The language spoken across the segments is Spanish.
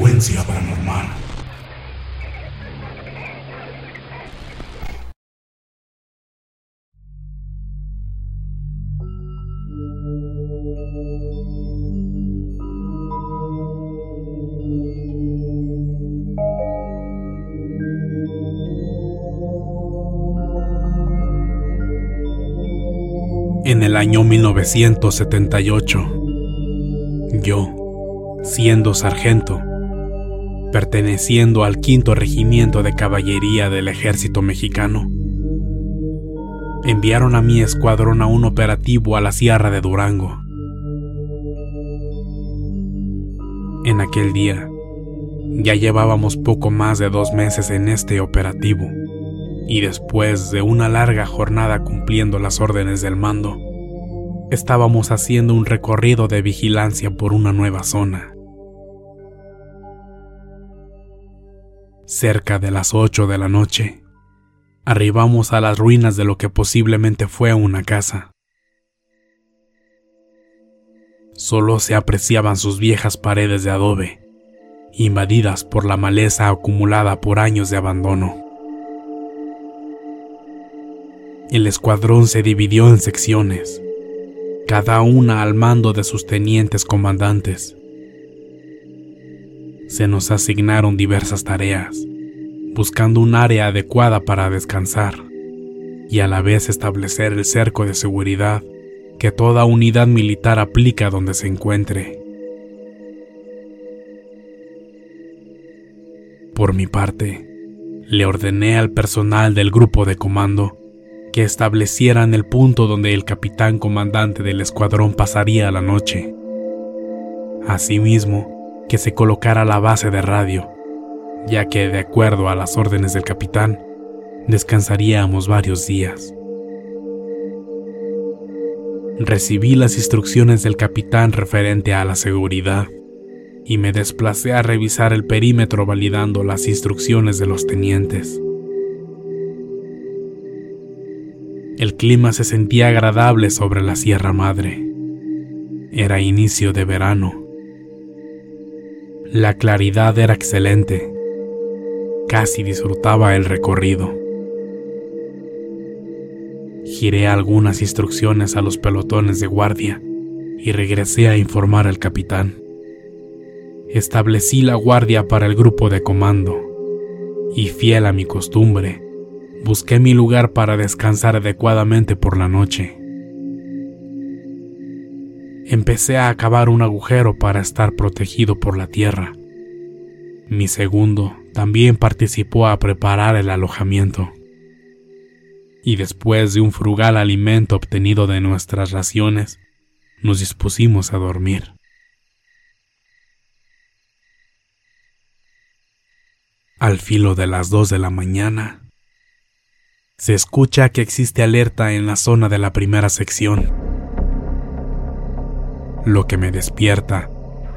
Frecuencia paranormal. En el año 1978, yo, siendo sargento, perteneciendo al quinto regimiento de caballería del ejército mexicano, enviaron a mi escuadrón a un operativo a la Sierra de Durango. En aquel día, ya llevábamos poco más de dos meses en este operativo, y después de una larga jornada cumpliendo las órdenes del mando, estábamos haciendo un recorrido de vigilancia por una nueva zona. Cerca de las 8 de la noche, arribamos a las ruinas de lo que posiblemente fue una casa. Solo se apreciaban sus viejas paredes de adobe, invadidas por la maleza acumulada por años de abandono. El escuadrón se dividió en secciones, cada una al mando de sus tenientes comandantes. Se nos asignaron diversas tareas, buscando un área adecuada para descansar y a la vez establecer el cerco de seguridad que toda unidad militar aplica donde se encuentre. Por mi parte, le ordené al personal del grupo de comando que establecieran el punto donde el capitán comandante del escuadrón pasaría la noche. Asimismo, que se colocara la base de radio, ya que de acuerdo a las órdenes del capitán, descansaríamos varios días. Recibí las instrucciones del capitán referente a la seguridad y me desplacé a revisar el perímetro validando las instrucciones de los tenientes. El clima se sentía agradable sobre la Sierra Madre. Era inicio de verano. La claridad era excelente. Casi disfrutaba el recorrido. Giré algunas instrucciones a los pelotones de guardia y regresé a informar al capitán. Establecí la guardia para el grupo de comando y fiel a mi costumbre, busqué mi lugar para descansar adecuadamente por la noche. Empecé a cavar un agujero para estar protegido por la tierra. Mi segundo también participó a preparar el alojamiento. Y después de un frugal alimento obtenido de nuestras raciones, nos dispusimos a dormir. Al filo de las dos de la mañana, se escucha que existe alerta en la zona de la primera sección, lo que me despierta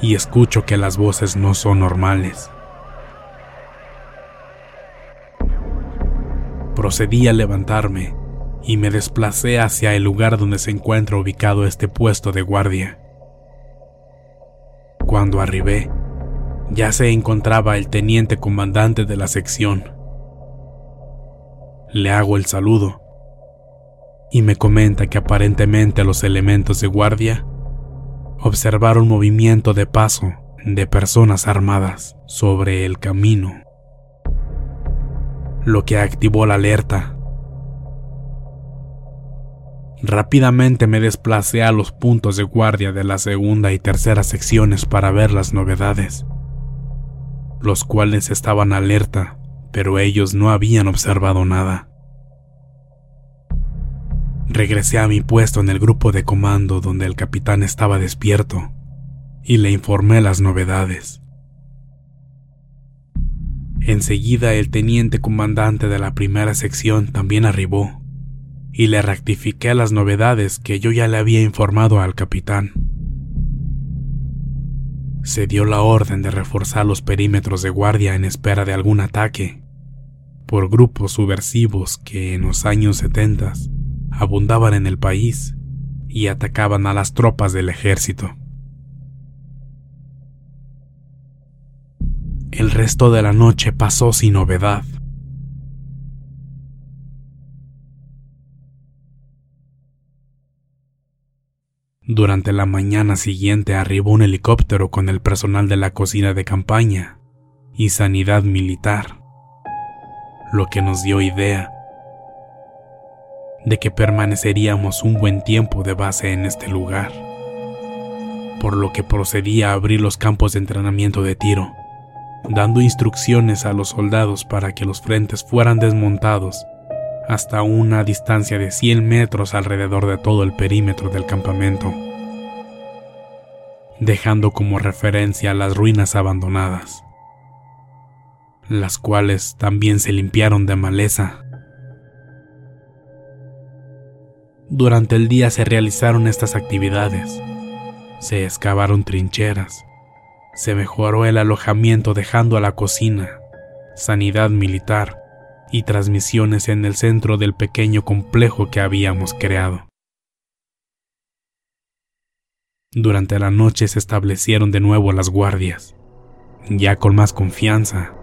y escucho que las voces no son normales. Procedí a levantarme y me desplacé hacia el lugar donde se encuentra ubicado este puesto de guardia. Cuando arribé, ya se encontraba el teniente comandante de la sección. Le hago el saludo y me comenta que aparentemente los elementos de guardia observaron movimiento de paso de personas armadas sobre el camino, lo que activó la alerta. Rápidamente me desplacé a los puntos de guardia de la segunda y tercera secciones para ver las novedades, los cuales estaban alerta, pero ellos no habían observado nada. Regresé a mi puesto en el grupo de comando donde el capitán estaba despierto y le informé las novedades. Enseguida el teniente comandante de la primera sección también arribó y le rectifiqué las novedades que yo ya le había informado al capitán. Se dio la orden de reforzar los perímetros de guardia en espera de algún ataque por grupos subversivos que en los años 70 abundaban en el país y atacaban a las tropas del ejército. El resto de la noche pasó sin novedad. Durante la mañana siguiente arribó un helicóptero con el personal de la cocina de campaña y sanidad militar, lo que nos dio idea de que permaneceríamos un buen tiempo de base en este lugar, por lo que procedí a abrir los campos de entrenamiento de tiro, dando instrucciones a los soldados para que los frentes fueran desmontados hasta una distancia de 100 metros alrededor de todo el perímetro del campamento, dejando como referencia las ruinas abandonadas, las cuales también se limpiaron de maleza Durante el día se realizaron estas actividades. Se excavaron trincheras. Se mejoró el alojamiento dejando a la cocina, sanidad militar y transmisiones en el centro del pequeño complejo que habíamos creado. Durante la noche se establecieron de nuevo las guardias, ya con más confianza,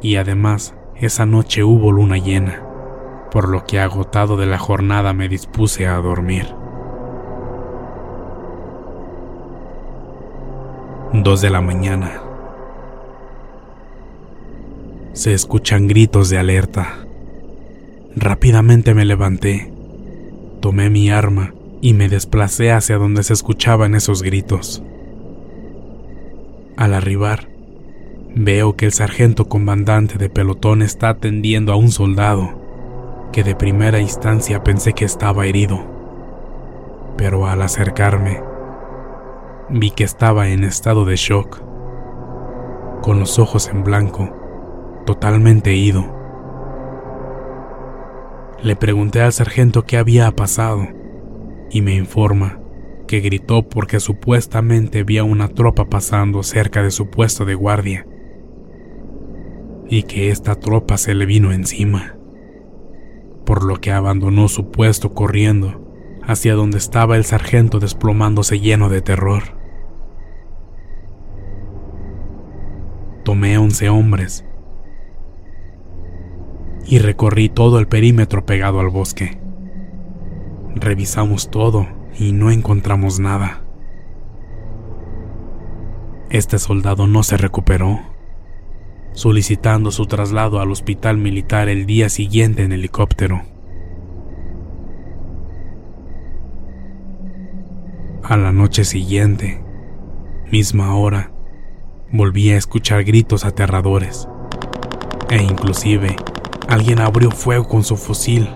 y además esa noche hubo luna llena por lo que agotado de la jornada me dispuse a dormir. Dos de la mañana. Se escuchan gritos de alerta. Rápidamente me levanté, tomé mi arma y me desplacé hacia donde se escuchaban esos gritos. Al arribar, veo que el sargento comandante de pelotón está atendiendo a un soldado que de primera instancia pensé que estaba herido, pero al acercarme vi que estaba en estado de shock, con los ojos en blanco, totalmente ido. Le pregunté al sargento qué había pasado y me informa que gritó porque supuestamente vio una tropa pasando cerca de su puesto de guardia y que esta tropa se le vino encima por lo que abandonó su puesto corriendo hacia donde estaba el sargento desplomándose lleno de terror. Tomé once hombres y recorrí todo el perímetro pegado al bosque. Revisamos todo y no encontramos nada. Este soldado no se recuperó solicitando su traslado al hospital militar el día siguiente en helicóptero. A la noche siguiente, misma hora, volví a escuchar gritos aterradores e inclusive alguien abrió fuego con su fusil,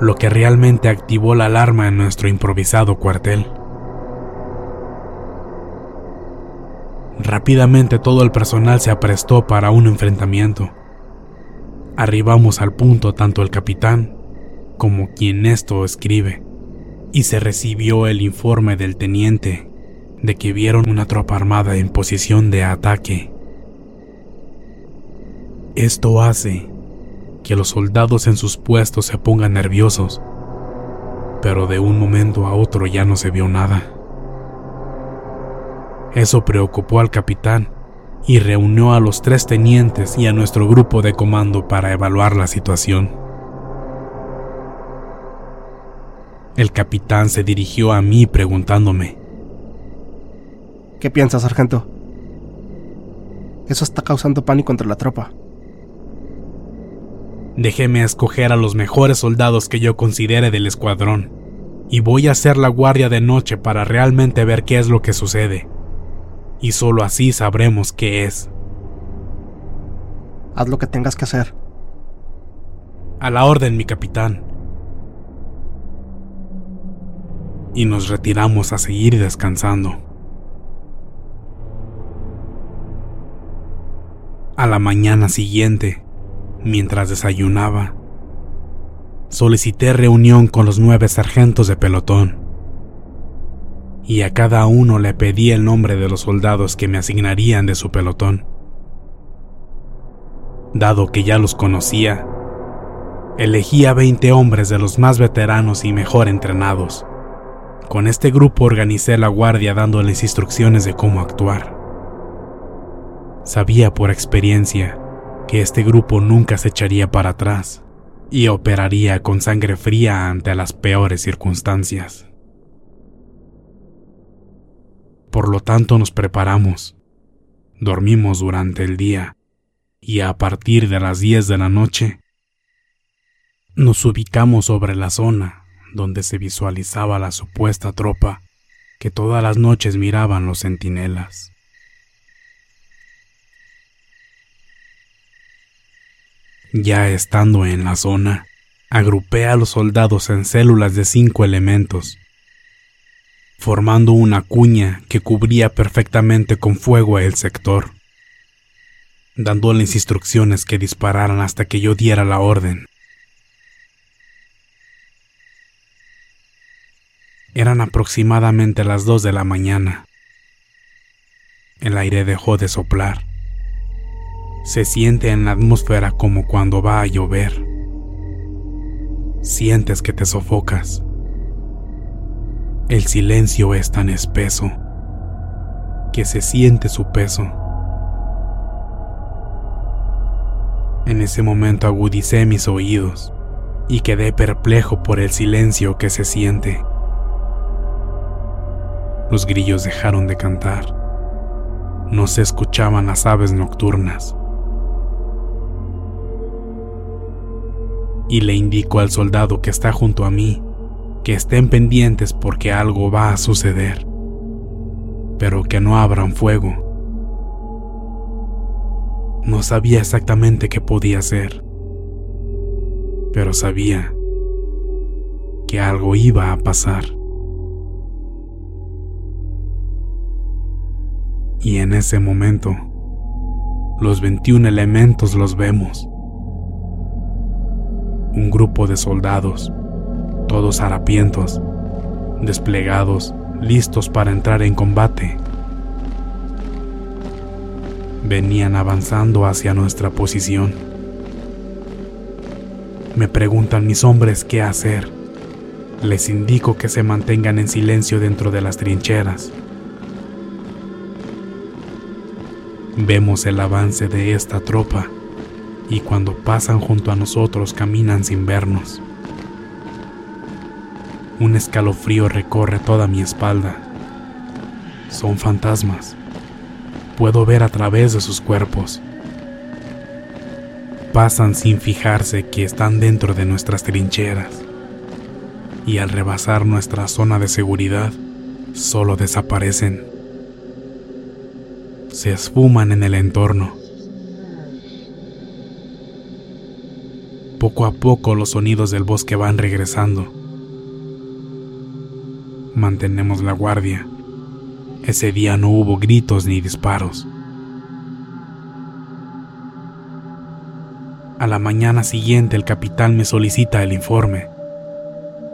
lo que realmente activó la alarma en nuestro improvisado cuartel. Rápidamente todo el personal se aprestó para un enfrentamiento, Arribamos al punto tanto el capitán como quien esto escribe, y se recibió el informe del teniente de que vieron una tropa armada en posición de ataque. Esto hace que los soldados en sus puestos se pongan nerviosos, pero de un momento a otro ya no se vio nada. Eso preocupó al capitán y reunió a los tres tenientes y a nuestro grupo de comando para evaluar la situación. El capitán se dirigió a mí preguntándome, ¿Qué piensas, sargento? Eso está causando pánico entre la tropa. Déjeme escoger a los mejores soldados que yo considere del escuadrón, y voy a hacer la guardia de noche para realmente ver qué es lo que sucede. Y solo así sabremos qué es. Haz lo que tengas que hacer. A la orden, mi capitán. Y nos retiramos a seguir descansando. A la mañana siguiente, mientras desayunaba, solicité reunión con los nueve sargentos de pelotón, y a cada uno le pedí el nombre de los soldados que me asignarían de su pelotón. Dado que ya los conocía, elegí a 20 hombres de los más veteranos y mejor entrenados. Con este grupo organicé la guardia dándoles instrucciones de cómo actuar. Sabía por experiencia que este grupo nunca se echaría para atrás y operaría con sangre fría ante las peores circunstancias. Por lo tanto nos preparamos, dormimos durante el día y a partir de las 10 de la noche nos ubicamos sobre la zona donde se visualizaba la supuesta tropa que todas las noches miraban los centinelas. Ya estando en la zona, agrupé a los soldados en células de cinco elementos, formando una cuña que cubría perfectamente con fuego el sector, dándoles instrucciones que dispararan hasta que yo diera la orden. Eran aproximadamente las dos de la mañana. El aire dejó de soplar se siente en la atmósfera como cuando va a llover. Sientes que te sofocas. El silencio es tan espeso que se siente su peso. En ese momento agudicé mis oídos y quedé perplejo por el silencio que se siente. Los grillos dejaron de cantar. No se escuchaban las aves nocturnas. y le indico al soldado que está junto a mí que estén pendientes porque algo va a suceder, pero que no abran fuego. No sabía exactamente qué podía hacer, pero sabía que algo iba a pasar. Y en ese momento, los 21 elementos los vemos un grupo de soldados, todos harapientos, desplegados, listos para entrar en combate. Venían avanzando hacia nuestra posición. Me preguntan mis hombres qué hacer. Les indico que se mantengan en silencio dentro de las trincheras. Vemos el avance de esta tropa y cuando pasan junto a nosotros caminan sin vernos. Un escalofrío recorre toda mi espalda. Son fantasmas. Puedo ver a través de sus cuerpos. Pasan sin fijarse que están dentro de nuestras trincheras. Y al rebasar nuestra zona de seguridad, solo desaparecen. Se esfuman en el entorno Poco a poco los sonidos del bosque van regresando. Mantenemos la guardia. Ese día no hubo gritos ni disparos. A la mañana siguiente el capitán me solicita el informe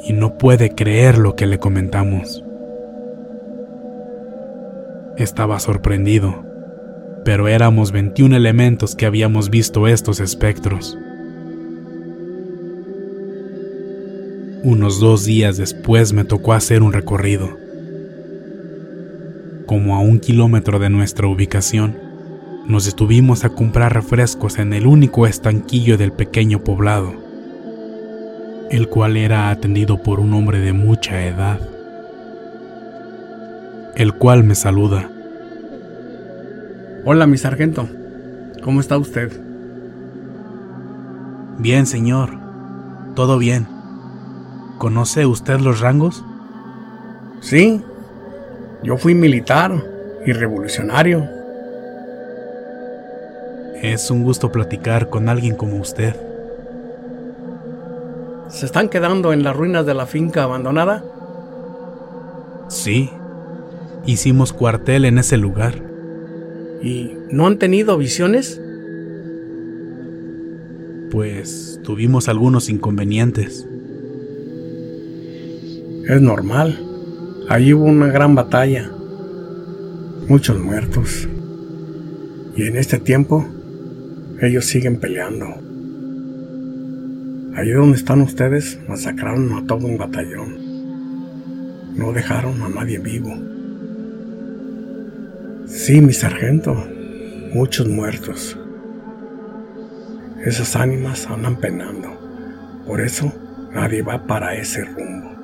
y no puede creer lo que le comentamos. Estaba sorprendido, pero éramos 21 elementos que habíamos visto estos espectros. Unos dos días después me tocó hacer un recorrido. Como a un kilómetro de nuestra ubicación, nos detuvimos a comprar refrescos en el único estanquillo del pequeño poblado, el cual era atendido por un hombre de mucha edad, el cual me saluda. Hola, mi sargento. ¿Cómo está usted? Bien, señor. Todo bien. ¿Conoce usted los rangos? Sí. Yo fui militar y revolucionario. Es un gusto platicar con alguien como usted. ¿Se están quedando en las ruinas de la finca abandonada? Sí. Hicimos cuartel en ese lugar. ¿Y no han tenido visiones? Pues tuvimos algunos inconvenientes. Es normal. Allí hubo una gran batalla. Muchos muertos. Y en este tiempo, ellos siguen peleando. Allí donde están ustedes, masacraron a todo un batallón. No dejaron a nadie vivo. Sí, mi sargento, muchos muertos. Esas ánimas andan penando. Por eso nadie va para ese rumbo.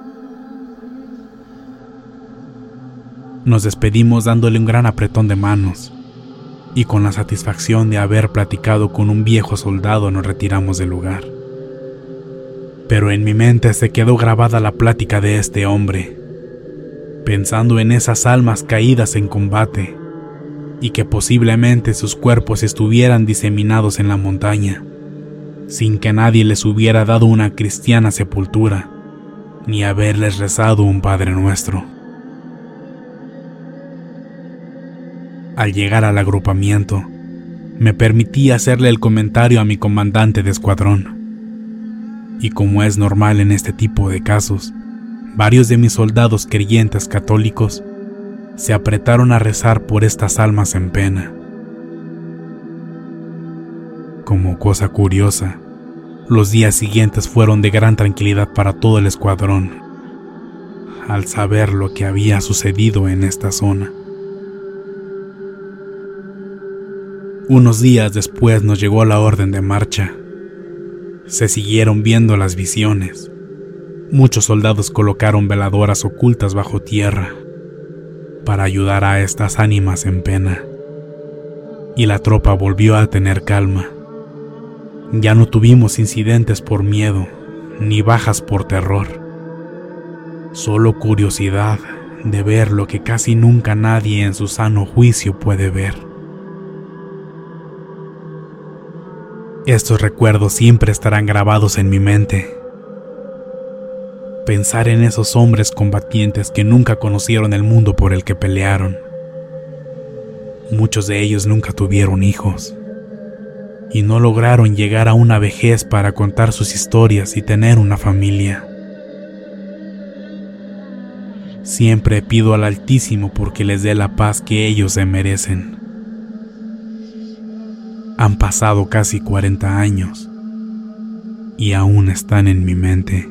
Nos despedimos dándole un gran apretón de manos y con la satisfacción de haber platicado con un viejo soldado nos retiramos del lugar. Pero en mi mente se quedó grabada la plática de este hombre, pensando en esas almas caídas en combate y que posiblemente sus cuerpos estuvieran diseminados en la montaña, sin que nadie les hubiera dado una cristiana sepultura, ni haberles rezado un Padre Nuestro. Al llegar al agrupamiento, me permití hacerle el comentario a mi comandante de escuadrón. Y como es normal en este tipo de casos, varios de mis soldados creyentes católicos se apretaron a rezar por estas almas en pena. Como cosa curiosa, los días siguientes fueron de gran tranquilidad para todo el escuadrón, al saber lo que había sucedido en esta zona. Unos días después nos llegó la orden de marcha. Se siguieron viendo las visiones. Muchos soldados colocaron veladoras ocultas bajo tierra para ayudar a estas ánimas en pena. Y la tropa volvió a tener calma. Ya no tuvimos incidentes por miedo, ni bajas por terror. Solo curiosidad de ver lo que casi nunca nadie en su sano juicio puede ver. Estos recuerdos siempre estarán grabados en mi mente. Pensar en esos hombres combatientes que nunca conocieron el mundo por el que pelearon. Muchos de ellos nunca tuvieron hijos y no lograron llegar a una vejez para contar sus historias y tener una familia. Siempre pido al Altísimo porque les dé la paz que ellos se merecen. Han pasado casi 40 años y aún están en mi mente.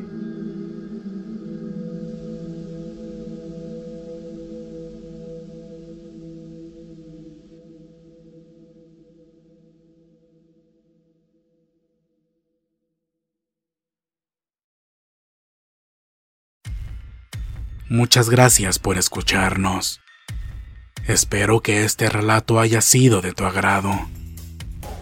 Muchas gracias por escucharnos. Espero que este relato haya sido de tu agrado.